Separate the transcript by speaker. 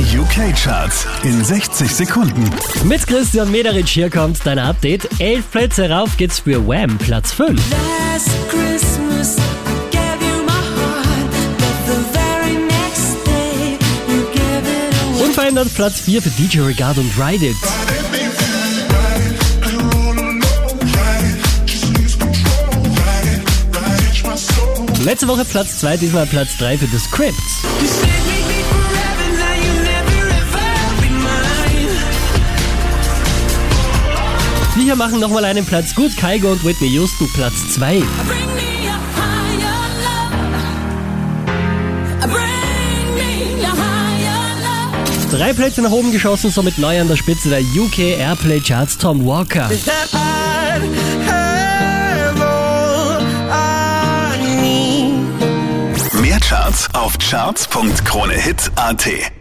Speaker 1: Die UK-Charts in 60 Sekunden.
Speaker 2: Mit Christian Mederich hier kommt dein Update. Elf Plätze rauf geht's für Wham, Platz 5.
Speaker 3: Last Christmas, gave you my heart, but the very next day, you gave it away.
Speaker 2: Unverändert Platz 4 für DJ Regard und Ride It. Letzte Woche Platz 2, diesmal Platz 3 für The Script. Hier machen nochmal einen Platz gut. Kaigo und Whitney Houston Platz 2.
Speaker 3: Bring me a higher love. Bring me a higher love.
Speaker 2: Drei Plätze nach oben geschossen, somit neu an der Spitze der UK Airplay Charts Tom Walker.
Speaker 1: Mehr Charts auf charts.kronehit.at.